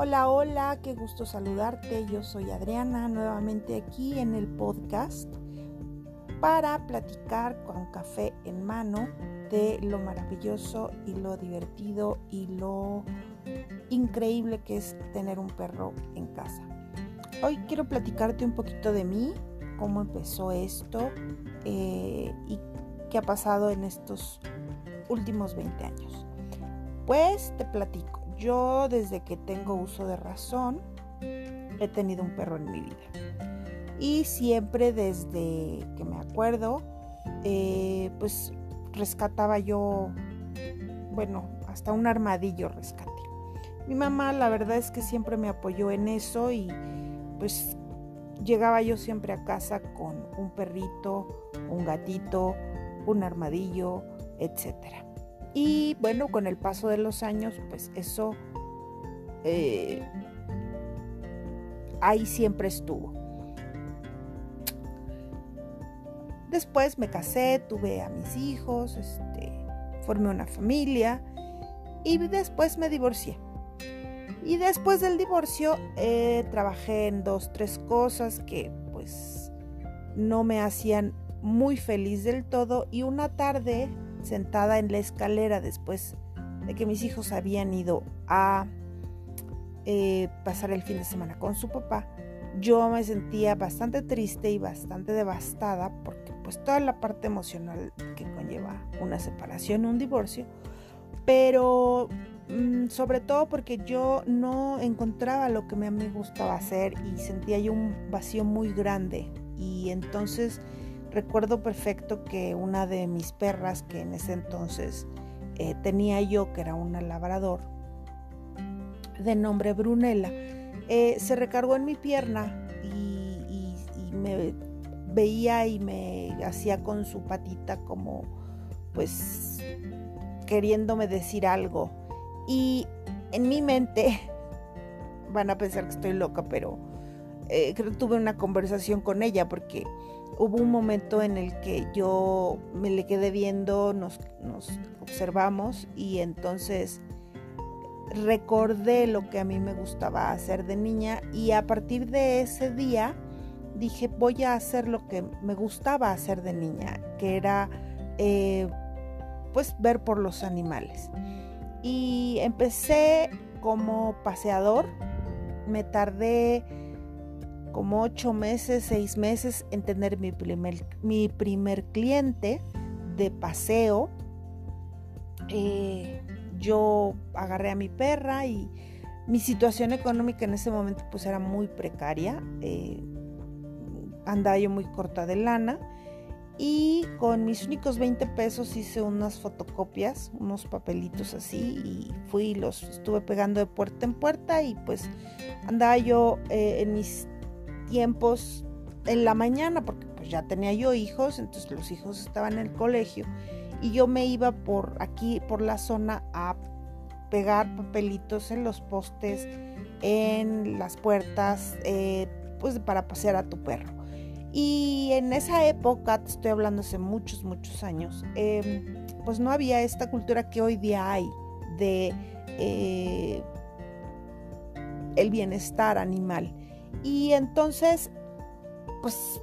Hola, hola, qué gusto saludarte. Yo soy Adriana, nuevamente aquí en el podcast para platicar con café en mano de lo maravilloso y lo divertido y lo increíble que es tener un perro en casa. Hoy quiero platicarte un poquito de mí, cómo empezó esto eh, y qué ha pasado en estos últimos 20 años. Pues te platico. Yo desde que tengo uso de razón he tenido un perro en mi vida. Y siempre desde que me acuerdo, eh, pues rescataba yo, bueno, hasta un armadillo rescaté. Mi mamá la verdad es que siempre me apoyó en eso y pues llegaba yo siempre a casa con un perrito, un gatito, un armadillo, etcétera. Y bueno, con el paso de los años, pues eso eh, ahí siempre estuvo. Después me casé, tuve a mis hijos, este, formé una familia y después me divorcié. Y después del divorcio eh, trabajé en dos, tres cosas que pues no me hacían muy feliz del todo y una tarde sentada en la escalera después de que mis hijos habían ido a eh, pasar el fin de semana con su papá, yo me sentía bastante triste y bastante devastada porque pues toda la parte emocional que conlleva una separación, un divorcio, pero mm, sobre todo porque yo no encontraba lo que mí me gustaba hacer y sentía yo un vacío muy grande. Y entonces Recuerdo perfecto que una de mis perras, que en ese entonces eh, tenía yo, que era una labrador, de nombre Brunella, eh, se recargó en mi pierna y, me veía y me hacía con su patita como pues queriéndome decir algo. Y en mi mente, van a pensar que estoy loca, pero eh, tuve una conversación con ella porque hubo un momento en el que yo me le quedé viendo, nos, observamos y entonces recordé lo que a mí me gustaba hacer de niña y a partir de ese día dije voy a hacer lo que me gustaba hacer de niña, que era eh, pues ver por los animales. Y empecé como paseador, me tardé como ocho meses, seis meses en tener mi primer, cliente de paseo. Eh, yo agarré a mi perra y mi situación económica en ese momento pues era muy precaria. Eh, andaba yo muy corta de lana y con mis únicos 20 pesos hice unas fotocopias, unos papelitos así y fui y los estuve pegando de puerta en puerta y pues andaba yo eh, en mis tiempos en la mañana, porque pues ya tenía yo hijos, entonces los hijos estaban en el colegio y yo me iba por aquí, por la zona, a pegar papelitos en los postes, en las puertas, eh, pues para pasear a tu perro. Y en esa época, te estoy hablando hace muchos, muchos años, em, pues no había esta cultura que hoy día hay de eh, el bienestar animal. Y entonces, pues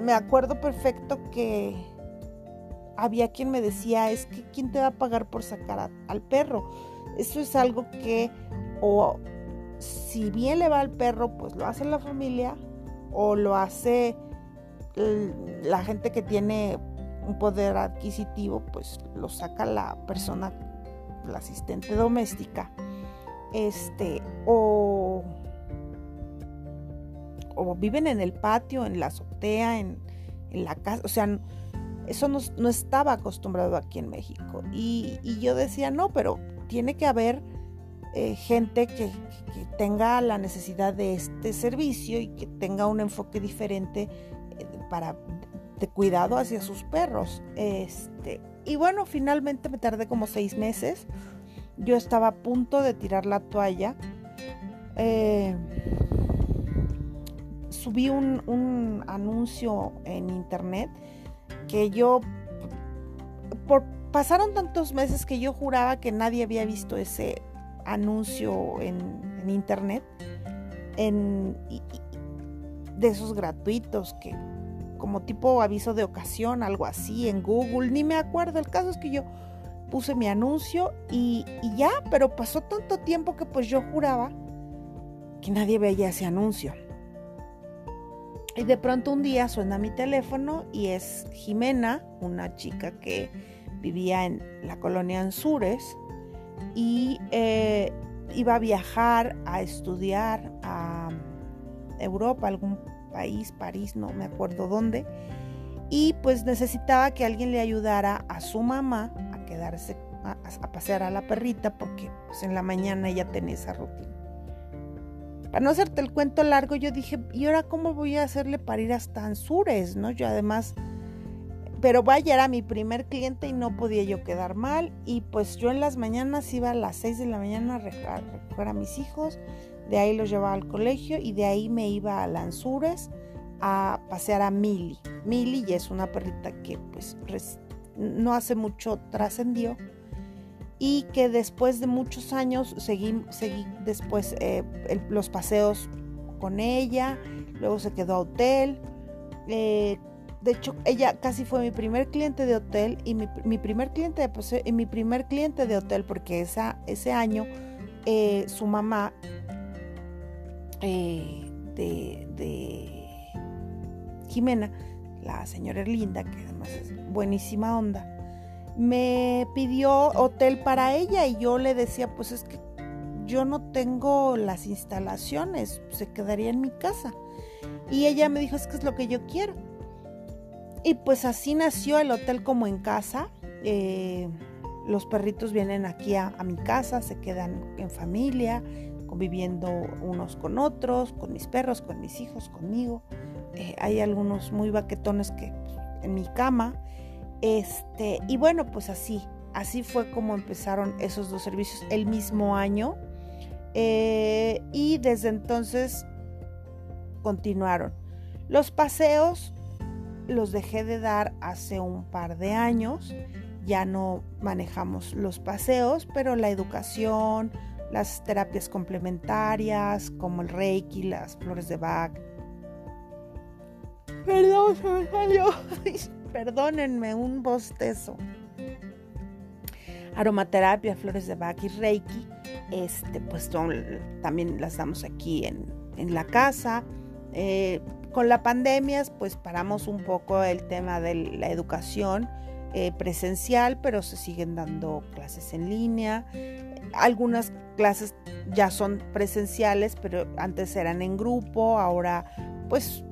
me acuerdo perfecto que había quien me decía, es que ¿quién te va a pagar por sacar al perro? Eso es algo que o si bien le va al perro, pues lo hace la familia o lo hace la gente que tiene un poder adquisitivo, pues lo saca la persona, la asistente doméstica. Este, o o viven en el patio, en la azotea, en, la casa, o sea, eso no, estaba acostumbrado aquí en México. Y, yo decía, no, pero tiene que haber eh, gente que, tenga la necesidad de este servicio y que tenga un enfoque diferente eh, para de cuidado hacia sus perros. Este, y bueno, finalmente me tardé como seis meses. Yo estaba a punto de tirar la toalla. Eh, subí un, anuncio en internet que yo, por, pasaron tantos meses que yo juraba que nadie había visto ese anuncio en, internet, en, de esos gratuitos que como tipo aviso de ocasión, algo así, en Google, ni me acuerdo. El caso es que yo puse mi anuncio y, y ya, pero pasó tanto tiempo que pues yo juraba que nadie veía ese anuncio. Y de pronto un día suena mi teléfono y es Jimena, una chica que vivía en la colonia Anzures y eh, iba a viajar a estudiar a Europa, algún país, París, no me acuerdo dónde. Y pues necesitaba que alguien le ayudara a su mamá a quedarse a, pasear a la perrita porque pues en la mañana ella tenía esa rutina. Para no hacerte el cuento largo, yo dije, ¿y ahora cómo voy a hacerle para ir hasta Anzures? ¿No? Yo además, pero vaya, era mi primer cliente y no podía yo quedar mal. Y pues yo en las mañanas iba a las 6 de la mañana a recoger a mis hijos, de ahí los llevaba al colegio y de ahí me iba a Lanzures a pasear a Mili. Mili ya es una perrita que pues no hace mucho trascendió y que después de muchos años seguí, seguí después eh, los paseos con ella, luego se quedó a hotel. Eh, de hecho, ella casi fue mi primer cliente de hotel y mi, primer cliente de y mi primer cliente de hotel porque esa, ese año eh, su mamá de, de Jimena, la señora Erlinda, que además es buenísima onda, me pidió hotel para ella y yo le decía, pues es que yo no tengo las instalaciones, se quedaría en mi casa. Y ella me dijo, es que es lo que yo quiero. Y pues así nació el hotel como en casa. Eh, los perritos vienen aquí a, mi casa, se quedan en familia, conviviendo unos con otros, con mis perros, con mis hijos, conmigo. Eh, hay algunos muy baquetones que en mi cama este, y bueno, pues así, así fue como empezaron esos dos servicios el mismo año. Eh, y desde entonces continuaron. Los paseos los dejé de dar hace un par de años. Ya no manejamos los paseos, pero la educación, las terapias complementarias como el Reiki, las flores de Bach. Perdón, se me salió. perdónenme, un bostezo. Aromaterapia, flores de Bach y Reiki, este, pues también las damos aquí en, la casa. Eh, con la pandemia, pues paramos un poco el tema de la educación eh, presencial, pero se siguen dando clases en línea. Algunas clases ya son presenciales, pero antes eran en grupo, ahora pues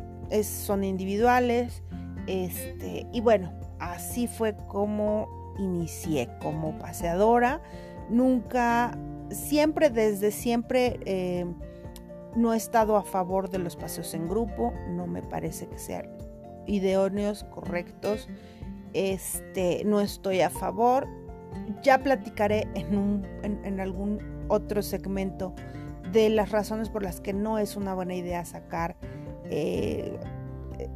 son individuales. Este, y bueno, así fue como inicié como paseadora. Nunca, siempre, desde siempre, eh, no he estado a favor de los paseos en grupo. No me parece que sean idóneos, correctos. Este, no estoy a favor. Ya platicaré en algún otro segmento de las razones por las que no es una buena idea sacar eh,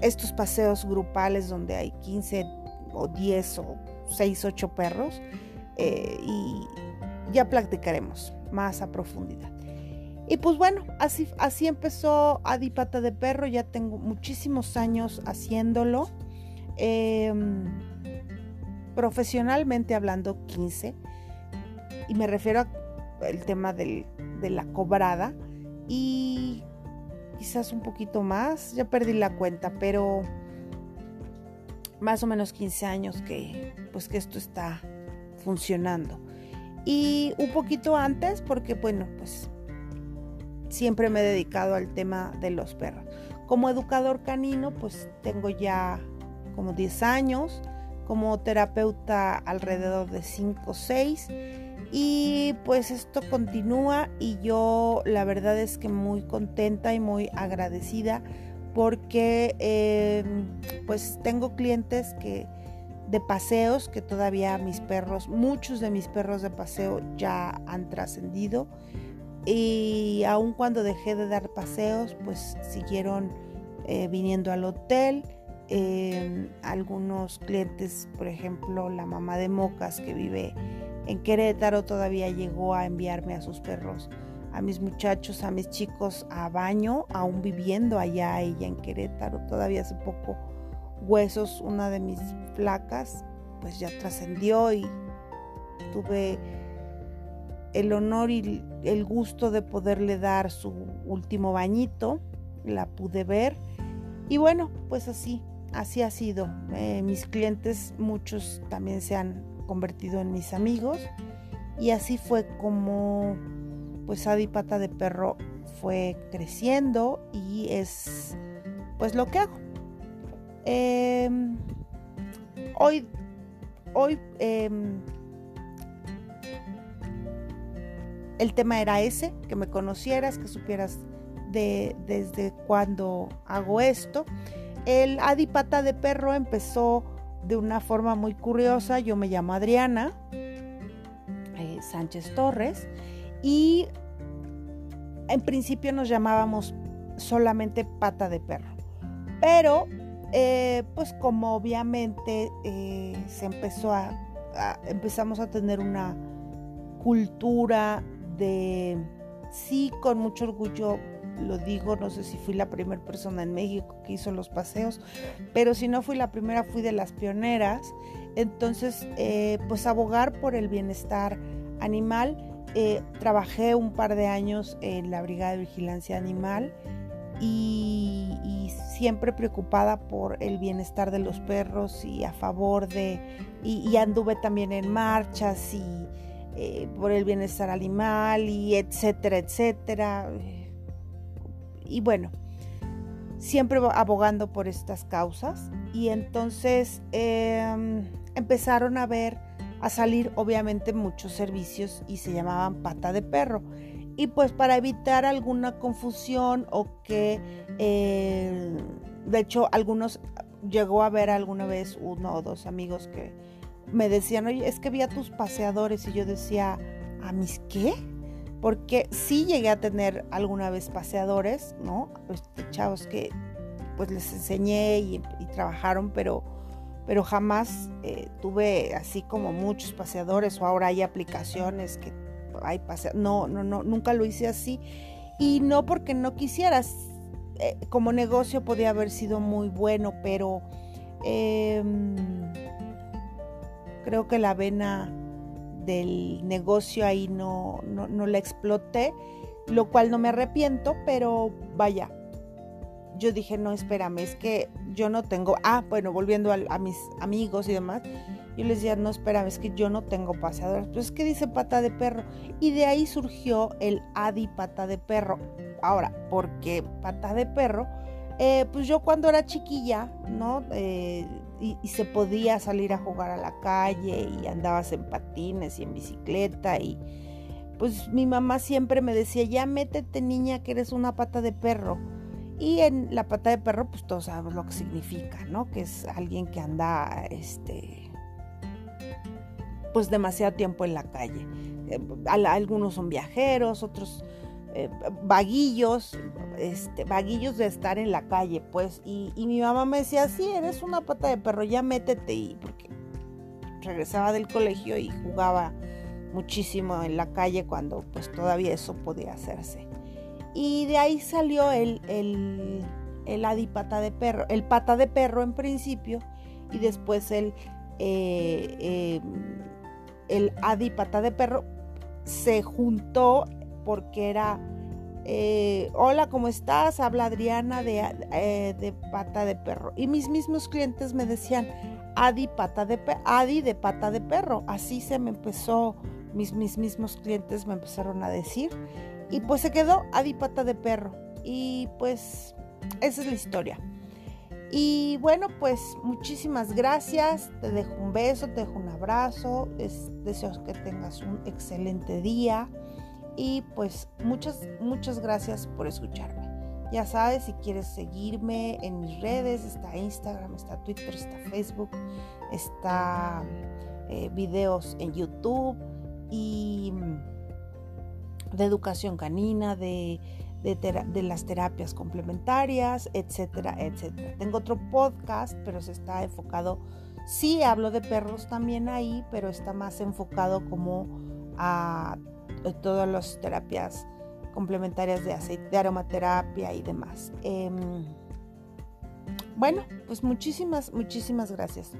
estos paseos grupales donde hay 15 o 10 o 6, 8 perros eh, y ya platicaremos más a profundidad. Y pues bueno, así, así empezó Adipata de Perro, ya tengo muchísimos años haciéndolo. Em, profesionalmente hablando 15 y me refiero al tema de la cobrada y quizás un poquito más, ya perdí la cuenta, pero más o menos 15 años que pues que esto está funcionando. Y un poquito antes porque bueno, pues siempre me he dedicado al tema de los perros. Como educador canino, pues tengo ya como 10 años, como terapeuta alrededor de 5 o 6 y pues esto continúa y yo la verdad es que muy contenta y muy agradecida porque em, pues tengo clientes que de paseos que todavía mis perros, muchos de mis perros de paseo ya han trascendido y aun cuando dejé de dar paseos pues siguieron eh, viniendo al hotel. Em, algunos clientes, por ejemplo, la mamá de Mocas que vive en Querétaro todavía llegó a enviarme a sus perros a mis muchachos, a mis chicos a baño, aún viviendo allá ella en Querétaro, todavía hace poco huesos, una de mis placas, pues ya trascendió y tuve el honor y el gusto de poderle dar su último bañito, la pude ver. Y bueno, pues así, así ha sido. Eh, mis clientes, muchos también se han convertido en mis amigos y así fue como pues Adi Pata de Perro fue creciendo y es pues lo que hago. Em, hoy, hoy em, el tema era ese, que me conocieras, que supieras de, desde cuándo hago esto. El Adi Pata de Perro empezó de una forma muy curiosa. Yo me llamo Adriana eh, Sánchez Torres y en principio nos llamábamos solamente Pata de Perro. Pero eh, pues como obviamente eh, se empezó a, empezamos a tener una cultura de sí con mucho orgullo lo digo, no sé si fui la primera persona en México que hizo los paseos, pero si no fui la primera, fui de las pioneras. Entonces, eh, pues abogar por el bienestar animal. Eh, trabajé un par de años en la Brigada de Vigilancia Animal y, siempre preocupada por el bienestar de los perros y a favor de, y, anduve también en marchas y eh, por el bienestar animal y etcétera, etcétera y bueno, siempre abogando por estas causas. Y entonces em, empezaron a ver, a salir obviamente muchos servicios y se llamaban pata de perro. Y pues para evitar alguna confusión o que, eh, de hecho, algunos, llegó a ver alguna vez uno o dos amigos que me decían, oye, es que vi a tus paseadores y yo decía, ¿a mis qué? Porque sí llegué a tener alguna vez paseadores, ¿no? Este, chavos que pues les enseñé y, trabajaron, pero, pero jamás eh, tuve así como muchos paseadores o ahora hay aplicaciones que hay paseadores. No, no, no, nunca lo hice así. Y no porque no quisieras, eh, como negocio podía haber sido muy bueno, pero em, creo que la vena del negocio ahí no, no, la exploté, lo cual no me arrepiento, pero vaya, yo dije, no, espérame, es que yo no tengo, ah, bueno, volviendo a, mis amigos y demás, yo les decía, no, espérame, es que yo no tengo paseadoras, pues es que dice pata de perro, y de ahí surgió el Adi pata de perro. Ahora, ¿por qué pata de perro? Eh, pues yo cuando era chiquilla, ¿no? Eh, y, se podía salir a jugar a la calle y andabas en patines y en bicicleta y pues mi mamá siempre me decía, ya métete niña que eres una pata de perro. Y en la pata de perro pues todos sabemos lo que significa, ¿no? Que es alguien que anda, este, pues demasiado tiempo en la calle. Eh, algunos son viajeros, otros eh, vaguillos, este, vaguillos de estar en la calle, pues. Y, mi mamá me decía, sí, eres una pata de perro, ya métete. Y porque regresaba del colegio y jugaba muchísimo en la calle cuando pues todavía eso podía hacerse. Y de ahí salió el, el, el adipata de perro, el pata de perro en principio, y después el, eh, em, el adipata de perro se juntó porque era, eh, hola, ¿cómo estás? Habla Adriana de, eh, de, pata de perro. Y mis mismos clientes me decían, Adi, pata de Adi de pata de perro. Así se me empezó, mis, mis mismos clientes me empezaron a decir. Y pues se quedó Adi pata de perro. Y pues esa es la historia. Y bueno, pues muchísimas gracias. Te dejo un beso, te dejo un abrazo. deseo que tengas un excelente día. Y pues muchas, muchas gracias por escucharme. Ya sabes, si quieres seguirme en mis redes, está Instagram, está Twitter, está Facebook, está eh, videos en YouTube y de educación canina, de, de, las terapias complementarias, etcétera, etcétera. Tengo otro podcast, pero se está enfocado, sí hablo de perros también ahí, pero está más enfocado como a todas las terapias complementarias de aceite, de aromaterapia y demás. Em, bueno, pues muchísimas, muchísimas gracias.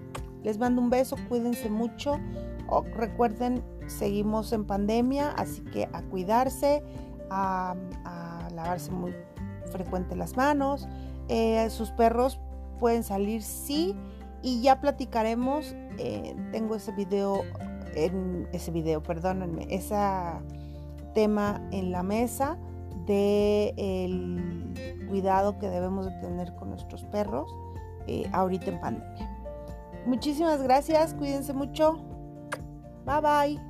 Les mando un beso, cuídense mucho. recuerden, seguimos en pandemia, así que a cuidarse, a, lavarse muy frecuente las manos. Eh, sus perros pueden salir, sí, y ya platicaremos. Eh, tengo ese video, en ese video, perdónenme, ese tema en la mesa de el cuidado que debemos de tener con nuestros perros eh, ahorita en pandemia. Muchísimas gracias, cuídense mucho. Bye bye.